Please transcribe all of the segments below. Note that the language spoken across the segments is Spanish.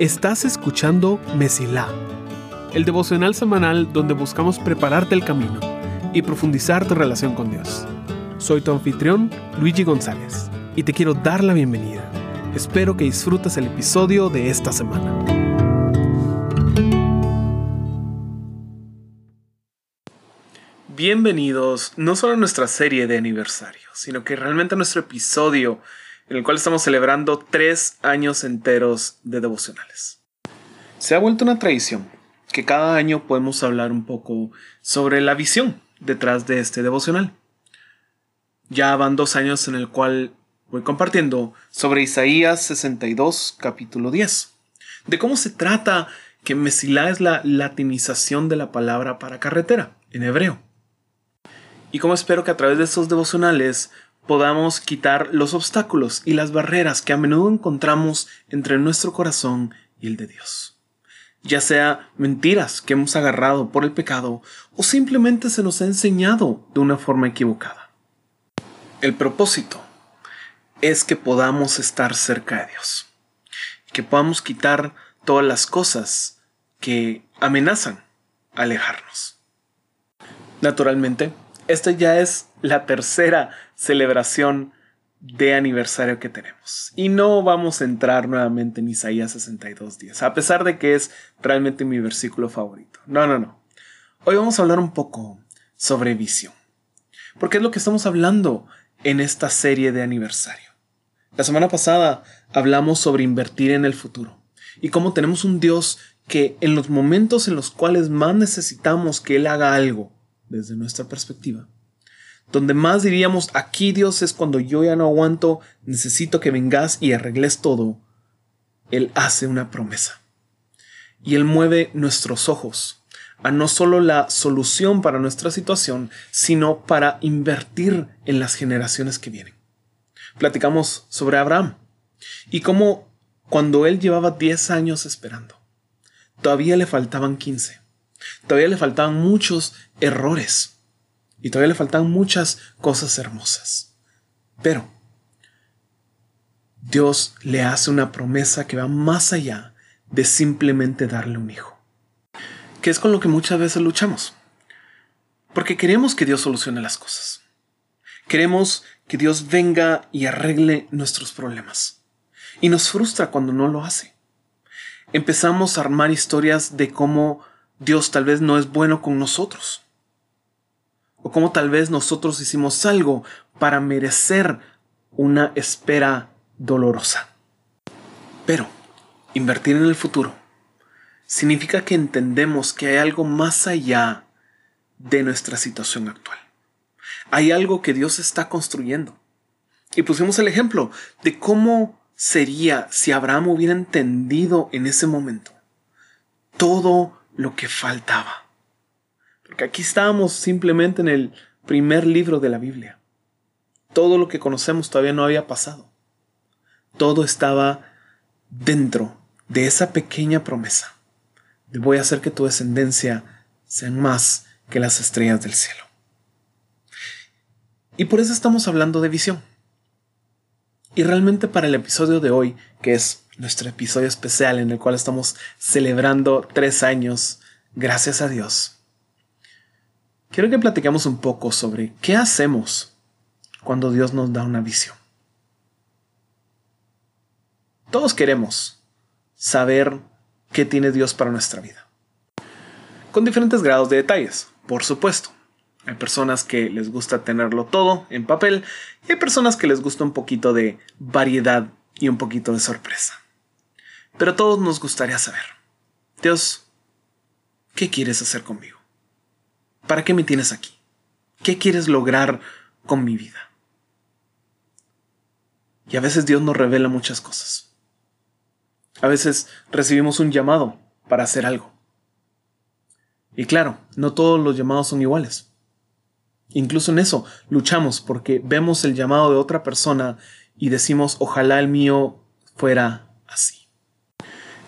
Estás escuchando Mesilá, el devocional semanal donde buscamos prepararte el camino y profundizar tu relación con Dios. Soy tu anfitrión, Luigi González, y te quiero dar la bienvenida. Espero que disfrutes el episodio de esta semana. Bienvenidos no solo a nuestra serie de aniversario, sino que realmente a nuestro episodio en el cual estamos celebrando tres años enteros de devocionales. Se ha vuelto una tradición que cada año podemos hablar un poco sobre la visión detrás de este devocional. Ya van dos años en el cual voy compartiendo sobre Isaías 62, capítulo 10, de cómo se trata que Mesilá es la latinización de la palabra para carretera en hebreo. Y cómo espero que a través de estos devocionales podamos quitar los obstáculos y las barreras que a menudo encontramos entre nuestro corazón y el de Dios. Ya sea mentiras que hemos agarrado por el pecado o simplemente se nos ha enseñado de una forma equivocada. El propósito es que podamos estar cerca de Dios, que podamos quitar todas las cosas que amenazan alejarnos. Naturalmente, esta ya es la tercera celebración de aniversario que tenemos. Y no vamos a entrar nuevamente en Isaías 62 días, a pesar de que es realmente mi versículo favorito. No, no, no. Hoy vamos a hablar un poco sobre visión. Porque es lo que estamos hablando en esta serie de aniversario. La semana pasada hablamos sobre invertir en el futuro y cómo tenemos un Dios que en los momentos en los cuales más necesitamos que Él haga algo, desde nuestra perspectiva. Donde más diríamos, aquí Dios es cuando yo ya no aguanto, necesito que vengas y arregles todo. Él hace una promesa. Y Él mueve nuestros ojos a no solo la solución para nuestra situación, sino para invertir en las generaciones que vienen. Platicamos sobre Abraham y cómo cuando él llevaba 10 años esperando, todavía le faltaban 15. Todavía le faltaban muchos errores y todavía le faltaban muchas cosas hermosas. Pero Dios le hace una promesa que va más allá de simplemente darle un hijo. Que es con lo que muchas veces luchamos. Porque queremos que Dios solucione las cosas. Queremos que Dios venga y arregle nuestros problemas. Y nos frustra cuando no lo hace. Empezamos a armar historias de cómo Dios tal vez no es bueno con nosotros. O cómo tal vez nosotros hicimos algo para merecer una espera dolorosa. Pero invertir en el futuro significa que entendemos que hay algo más allá de nuestra situación actual. Hay algo que Dios está construyendo. Y pusimos el ejemplo de cómo sería si Abraham hubiera entendido en ese momento todo lo que faltaba. Porque aquí estábamos simplemente en el primer libro de la Biblia. Todo lo que conocemos todavía no había pasado. Todo estaba dentro de esa pequeña promesa de voy a hacer que tu descendencia sea más que las estrellas del cielo. Y por eso estamos hablando de visión. Y realmente para el episodio de hoy, que es nuestro episodio especial en el cual estamos celebrando tres años, gracias a Dios. Quiero que platiquemos un poco sobre qué hacemos cuando Dios nos da una visión. Todos queremos saber qué tiene Dios para nuestra vida. Con diferentes grados de detalles, por supuesto. Hay personas que les gusta tenerlo todo en papel y hay personas que les gusta un poquito de variedad y un poquito de sorpresa. Pero a todos nos gustaría saber, Dios, ¿qué quieres hacer conmigo? ¿Para qué me tienes aquí? ¿Qué quieres lograr con mi vida? Y a veces Dios nos revela muchas cosas. A veces recibimos un llamado para hacer algo. Y claro, no todos los llamados son iguales. Incluso en eso luchamos porque vemos el llamado de otra persona y decimos, ojalá el mío fuera así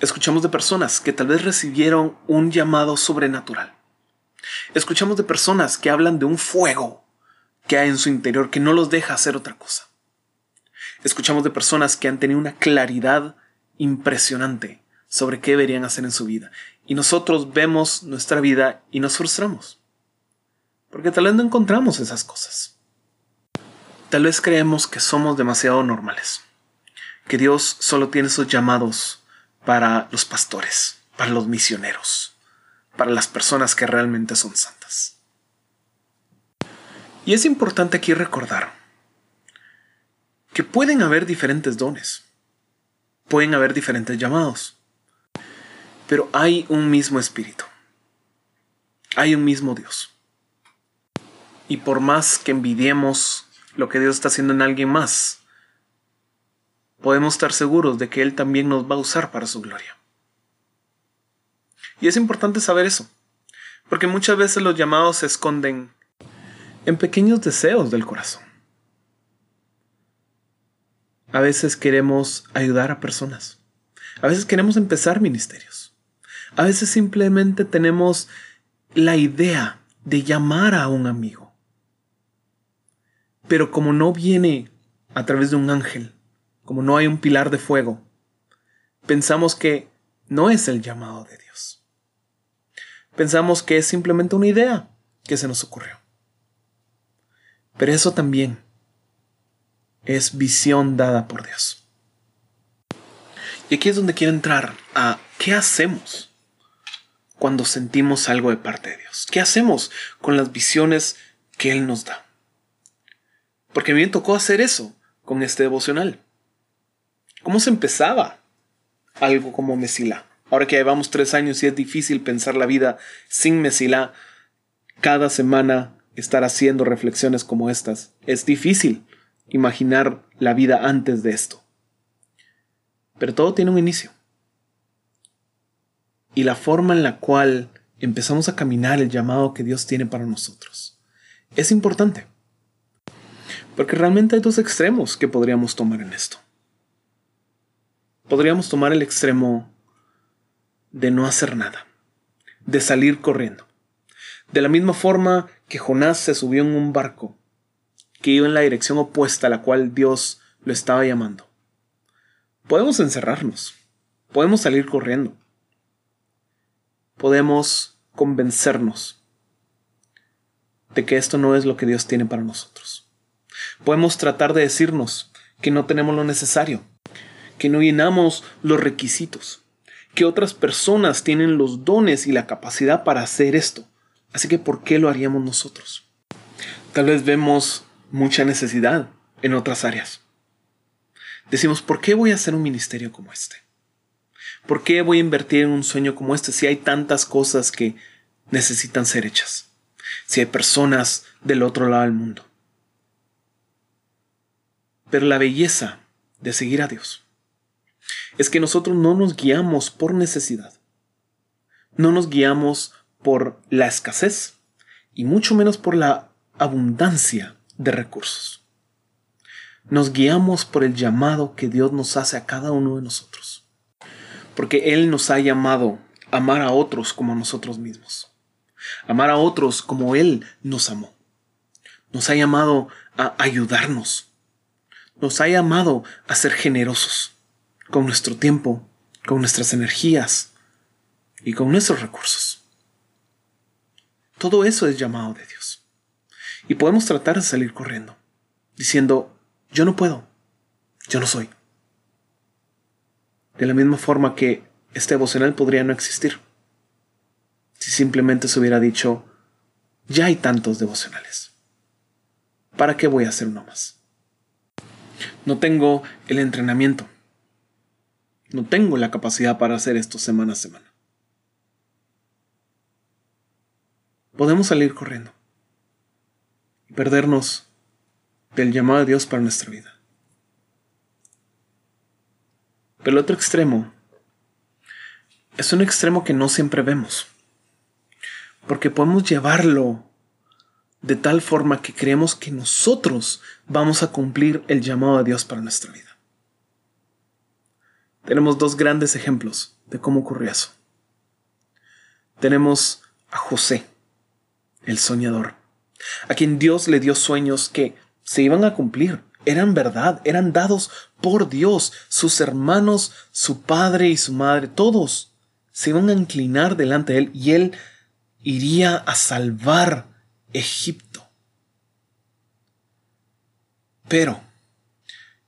escuchamos de personas que tal vez recibieron un llamado sobrenatural. Escuchamos de personas que hablan de un fuego que hay en su interior que no los deja hacer otra cosa. Escuchamos de personas que han tenido una claridad impresionante sobre qué deberían hacer en su vida. Y nosotros vemos nuestra vida y nos frustramos. Porque tal vez no encontramos esas cosas. Tal vez creemos que somos demasiado normales. Que Dios solo tiene esos llamados para los pastores, para los misioneros, para las personas que realmente son santas. Y es importante aquí recordar que pueden haber diferentes dones, pueden haber diferentes llamados, pero hay un mismo espíritu, hay un mismo Dios. Y por más que envidiemos lo que Dios está haciendo en alguien más, podemos estar seguros de que Él también nos va a usar para su gloria. Y es importante saber eso, porque muchas veces los llamados se esconden en pequeños deseos del corazón. A veces queremos ayudar a personas. A veces queremos empezar ministerios. A veces simplemente tenemos la idea de llamar a un amigo. Pero como no viene a través de un ángel, como no hay un pilar de fuego, pensamos que no es el llamado de Dios. Pensamos que es simplemente una idea que se nos ocurrió. Pero eso también es visión dada por Dios. Y aquí es donde quiero entrar a qué hacemos cuando sentimos algo de parte de Dios. ¿Qué hacemos con las visiones que Él nos da? Porque a mí me tocó hacer eso con este devocional. ¿Cómo se empezaba algo como Mesila? Ahora que llevamos tres años y es difícil pensar la vida sin Mesila, cada semana estar haciendo reflexiones como estas. Es difícil imaginar la vida antes de esto. Pero todo tiene un inicio. Y la forma en la cual empezamos a caminar el llamado que Dios tiene para nosotros es importante. Porque realmente hay dos extremos que podríamos tomar en esto. Podríamos tomar el extremo de no hacer nada, de salir corriendo. De la misma forma que Jonás se subió en un barco que iba en la dirección opuesta a la cual Dios lo estaba llamando. Podemos encerrarnos, podemos salir corriendo, podemos convencernos de que esto no es lo que Dios tiene para nosotros. Podemos tratar de decirnos que no tenemos lo necesario, que no llenamos los requisitos, que otras personas tienen los dones y la capacidad para hacer esto. Así que ¿por qué lo haríamos nosotros? Tal vez vemos mucha necesidad en otras áreas. Decimos, ¿por qué voy a hacer un ministerio como este? ¿Por qué voy a invertir en un sueño como este si hay tantas cosas que necesitan ser hechas? Si hay personas del otro lado del mundo. Pero la belleza de seguir a Dios es que nosotros no nos guiamos por necesidad. No nos guiamos por la escasez y mucho menos por la abundancia de recursos. Nos guiamos por el llamado que Dios nos hace a cada uno de nosotros. Porque Él nos ha llamado a amar a otros como a nosotros mismos. Amar a otros como Él nos amó. Nos ha llamado a ayudarnos. Nos ha llamado a ser generosos con nuestro tiempo, con nuestras energías y con nuestros recursos. Todo eso es llamado de Dios. Y podemos tratar de salir corriendo, diciendo, yo no puedo, yo no soy. De la misma forma que este devocional podría no existir. Si simplemente se hubiera dicho, ya hay tantos devocionales. ¿Para qué voy a hacer uno más? No tengo el entrenamiento. No tengo la capacidad para hacer esto semana a semana. podemos salir corriendo y perdernos del llamado de Dios para nuestra vida. Pero el otro extremo es un extremo que no siempre vemos, porque podemos llevarlo de tal forma que creemos que nosotros vamos a cumplir el llamado de Dios para nuestra vida. Tenemos dos grandes ejemplos de cómo ocurrió eso. Tenemos a José el soñador, a quien Dios le dio sueños que se iban a cumplir eran verdad, eran dados por Dios. Sus hermanos, su padre y su madre, todos se iban a inclinar delante de él y él iría a salvar Egipto. Pero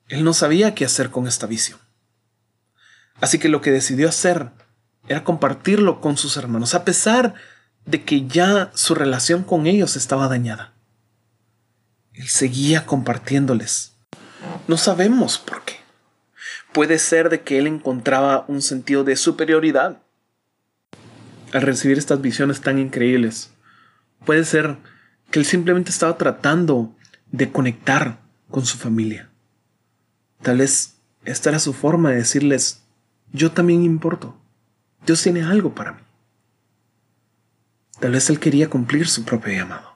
él no sabía qué hacer con esta visión. Así que lo que decidió hacer era compartirlo con sus hermanos, a pesar de que ya su relación con ellos estaba dañada. Él seguía compartiéndoles. No sabemos por qué. Puede ser de que él encontraba un sentido de superioridad al recibir estas visiones tan increíbles. Puede ser que él simplemente estaba tratando de conectar con su familia. Tal vez esta era su forma de decirles, yo también importo. Dios tiene algo para mí. Tal vez él quería cumplir su propio llamado.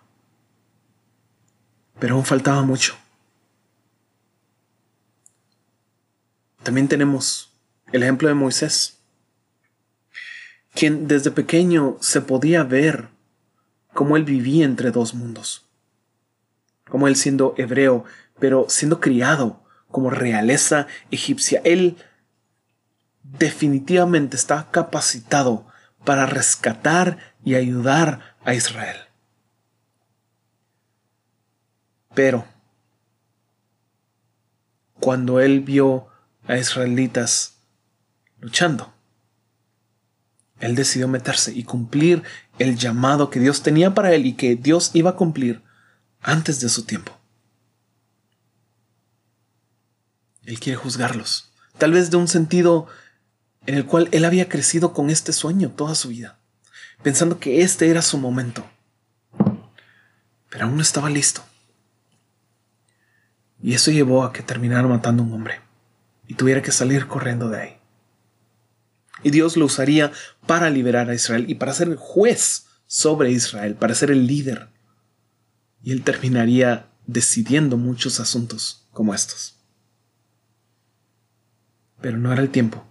Pero aún faltaba mucho. También tenemos el ejemplo de Moisés, quien desde pequeño se podía ver cómo él vivía entre dos mundos. Como él siendo hebreo, pero siendo criado como realeza egipcia, él definitivamente está capacitado para rescatar y ayudar a Israel. Pero cuando él vio a israelitas luchando, él decidió meterse y cumplir el llamado que Dios tenía para él y que Dios iba a cumplir antes de su tiempo. Él quiere juzgarlos, tal vez de un sentido en el cual él había crecido con este sueño toda su vida, pensando que este era su momento. Pero aún no estaba listo. Y eso llevó a que terminara matando a un hombre y tuviera que salir corriendo de ahí. Y Dios lo usaría para liberar a Israel y para ser el juez sobre Israel, para ser el líder. Y él terminaría decidiendo muchos asuntos como estos. Pero no era el tiempo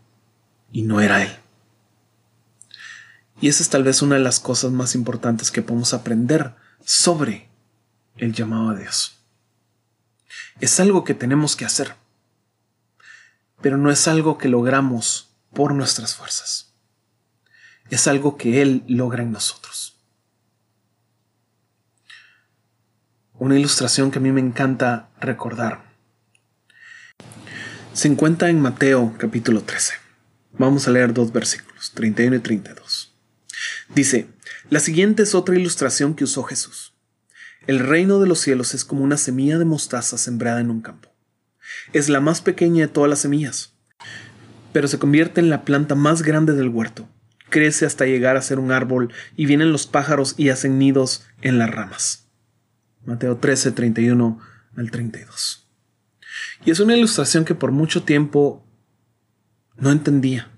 y no era Él. Y esa es tal vez una de las cosas más importantes que podemos aprender sobre el llamado a Dios. Es algo que tenemos que hacer, pero no es algo que logramos por nuestras fuerzas. Es algo que Él logra en nosotros. Una ilustración que a mí me encanta recordar se encuentra en Mateo capítulo 13. Vamos a leer dos versículos, 31 y 32. Dice, la siguiente es otra ilustración que usó Jesús. El reino de los cielos es como una semilla de mostaza sembrada en un campo. Es la más pequeña de todas las semillas, pero se convierte en la planta más grande del huerto. Crece hasta llegar a ser un árbol y vienen los pájaros y hacen nidos en las ramas. Mateo 13, 31 al 32. Y es una ilustración que por mucho tiempo no entendía.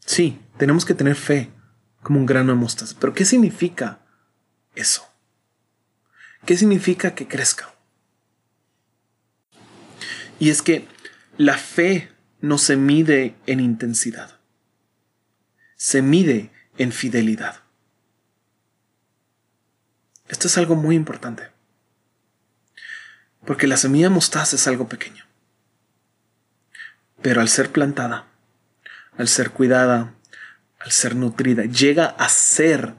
Sí, tenemos que tener fe como un grano de mostaza, pero ¿qué significa eso? ¿Qué significa que crezca? Y es que la fe no se mide en intensidad, se mide en fidelidad. Esto es algo muy importante, porque la semilla mostaza es algo pequeño. Pero al ser plantada, al ser cuidada, al ser nutrida, llega a ser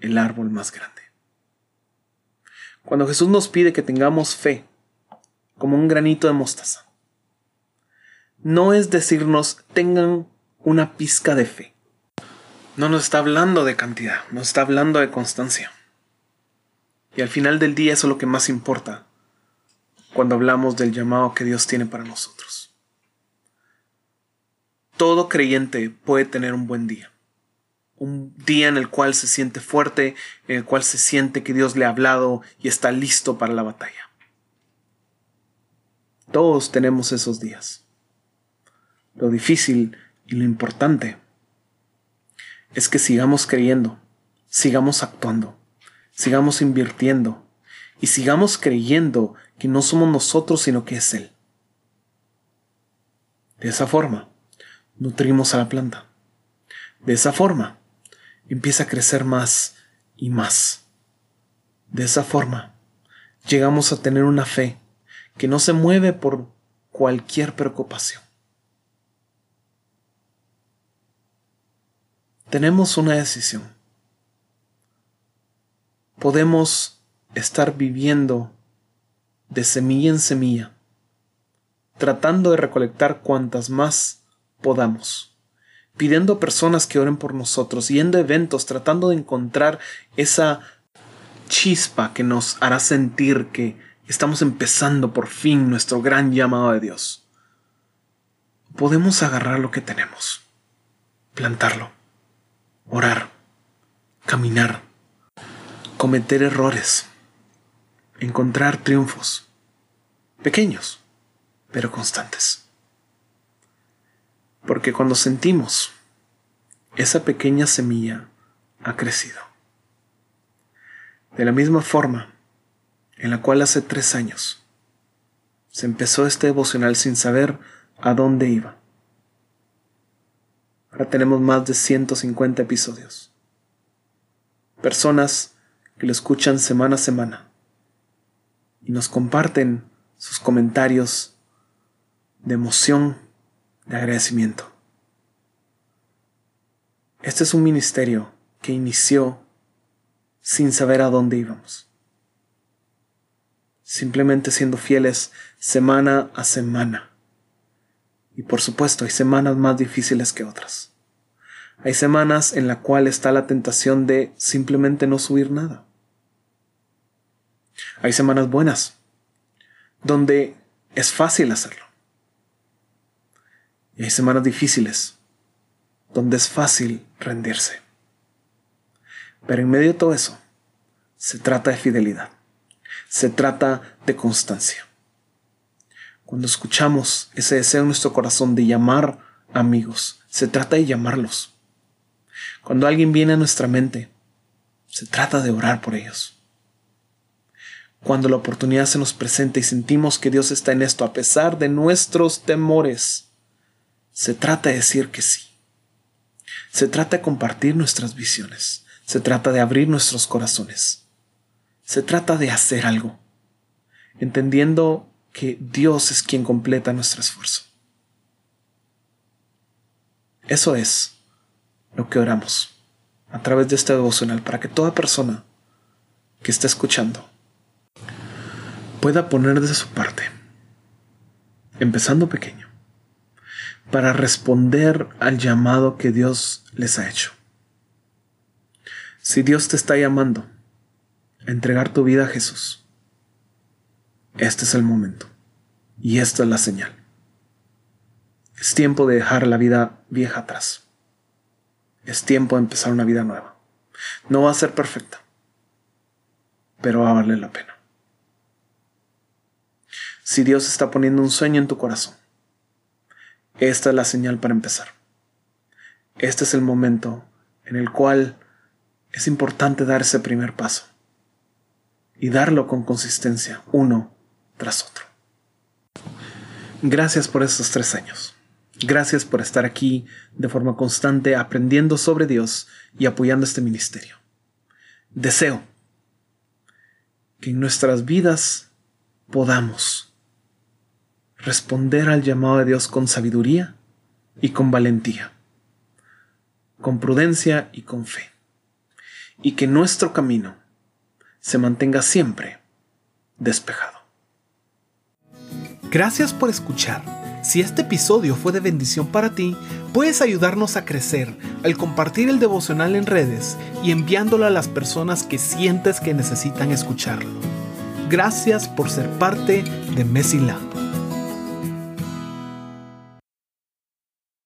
el árbol más grande. Cuando Jesús nos pide que tengamos fe, como un granito de mostaza, no es decirnos tengan una pizca de fe. No nos está hablando de cantidad, nos está hablando de constancia. Y al final del día eso es lo que más importa cuando hablamos del llamado que Dios tiene para nosotros. Todo creyente puede tener un buen día. Un día en el cual se siente fuerte, en el cual se siente que Dios le ha hablado y está listo para la batalla. Todos tenemos esos días. Lo difícil y lo importante es que sigamos creyendo, sigamos actuando, sigamos invirtiendo y sigamos creyendo que no somos nosotros sino que es Él. De esa forma, nutrimos a la planta. De esa forma, empieza a crecer más y más. De esa forma, llegamos a tener una fe que no se mueve por cualquier preocupación. Tenemos una decisión. Podemos estar viviendo de semilla en semilla, tratando de recolectar cuantas más podamos, pidiendo a personas que oren por nosotros, yendo a eventos, tratando de encontrar esa chispa que nos hará sentir que estamos empezando por fin nuestro gran llamado de Dios. Podemos agarrar lo que tenemos, plantarlo, orar, caminar, cometer errores, encontrar triunfos, pequeños, pero constantes. Porque cuando sentimos esa pequeña semilla ha crecido. De la misma forma en la cual hace tres años se empezó este devocional sin saber a dónde iba. Ahora tenemos más de 150 episodios. Personas que lo escuchan semana a semana y nos comparten sus comentarios de emoción, de agradecimiento. Este es un ministerio que inició sin saber a dónde íbamos. Simplemente siendo fieles semana a semana. Y por supuesto hay semanas más difíciles que otras. Hay semanas en la cual está la tentación de simplemente no subir nada. Hay semanas buenas, donde es fácil hacerlo. Y hay semanas difíciles, donde es fácil rendirse. Pero en medio de todo eso, se trata de fidelidad. Se trata de constancia. Cuando escuchamos ese deseo en nuestro corazón de llamar amigos, se trata de llamarlos. Cuando alguien viene a nuestra mente, se trata de orar por ellos. Cuando la oportunidad se nos presenta y sentimos que Dios está en esto a pesar de nuestros temores, se trata de decir que sí. Se trata de compartir nuestras visiones. Se trata de abrir nuestros corazones. Se trata de hacer algo, entendiendo que Dios es quien completa nuestro esfuerzo. Eso es lo que oramos a través de este devocional para que toda persona que esté escuchando pueda poner de su parte, empezando pequeño, para responder al llamado que Dios les ha hecho. Si Dios te está llamando a entregar tu vida a Jesús, este es el momento y esta es la señal. Es tiempo de dejar la vida vieja atrás. Es tiempo de empezar una vida nueva. No va a ser perfecta, pero va a valer la pena. Si Dios está poniendo un sueño en tu corazón, esta es la señal para empezar. Este es el momento en el cual es importante dar ese primer paso y darlo con consistencia, uno tras otro. Gracias por estos tres años. Gracias por estar aquí de forma constante aprendiendo sobre Dios y apoyando este ministerio. Deseo que en nuestras vidas podamos responder al llamado de Dios con sabiduría y con valentía, con prudencia y con fe y que nuestro camino se mantenga siempre despejado. Gracias por escuchar. Si este episodio fue de bendición para ti, puedes ayudarnos a crecer al compartir el devocional en redes y enviándolo a las personas que sientes que necesitan escucharlo. Gracias por ser parte de Messi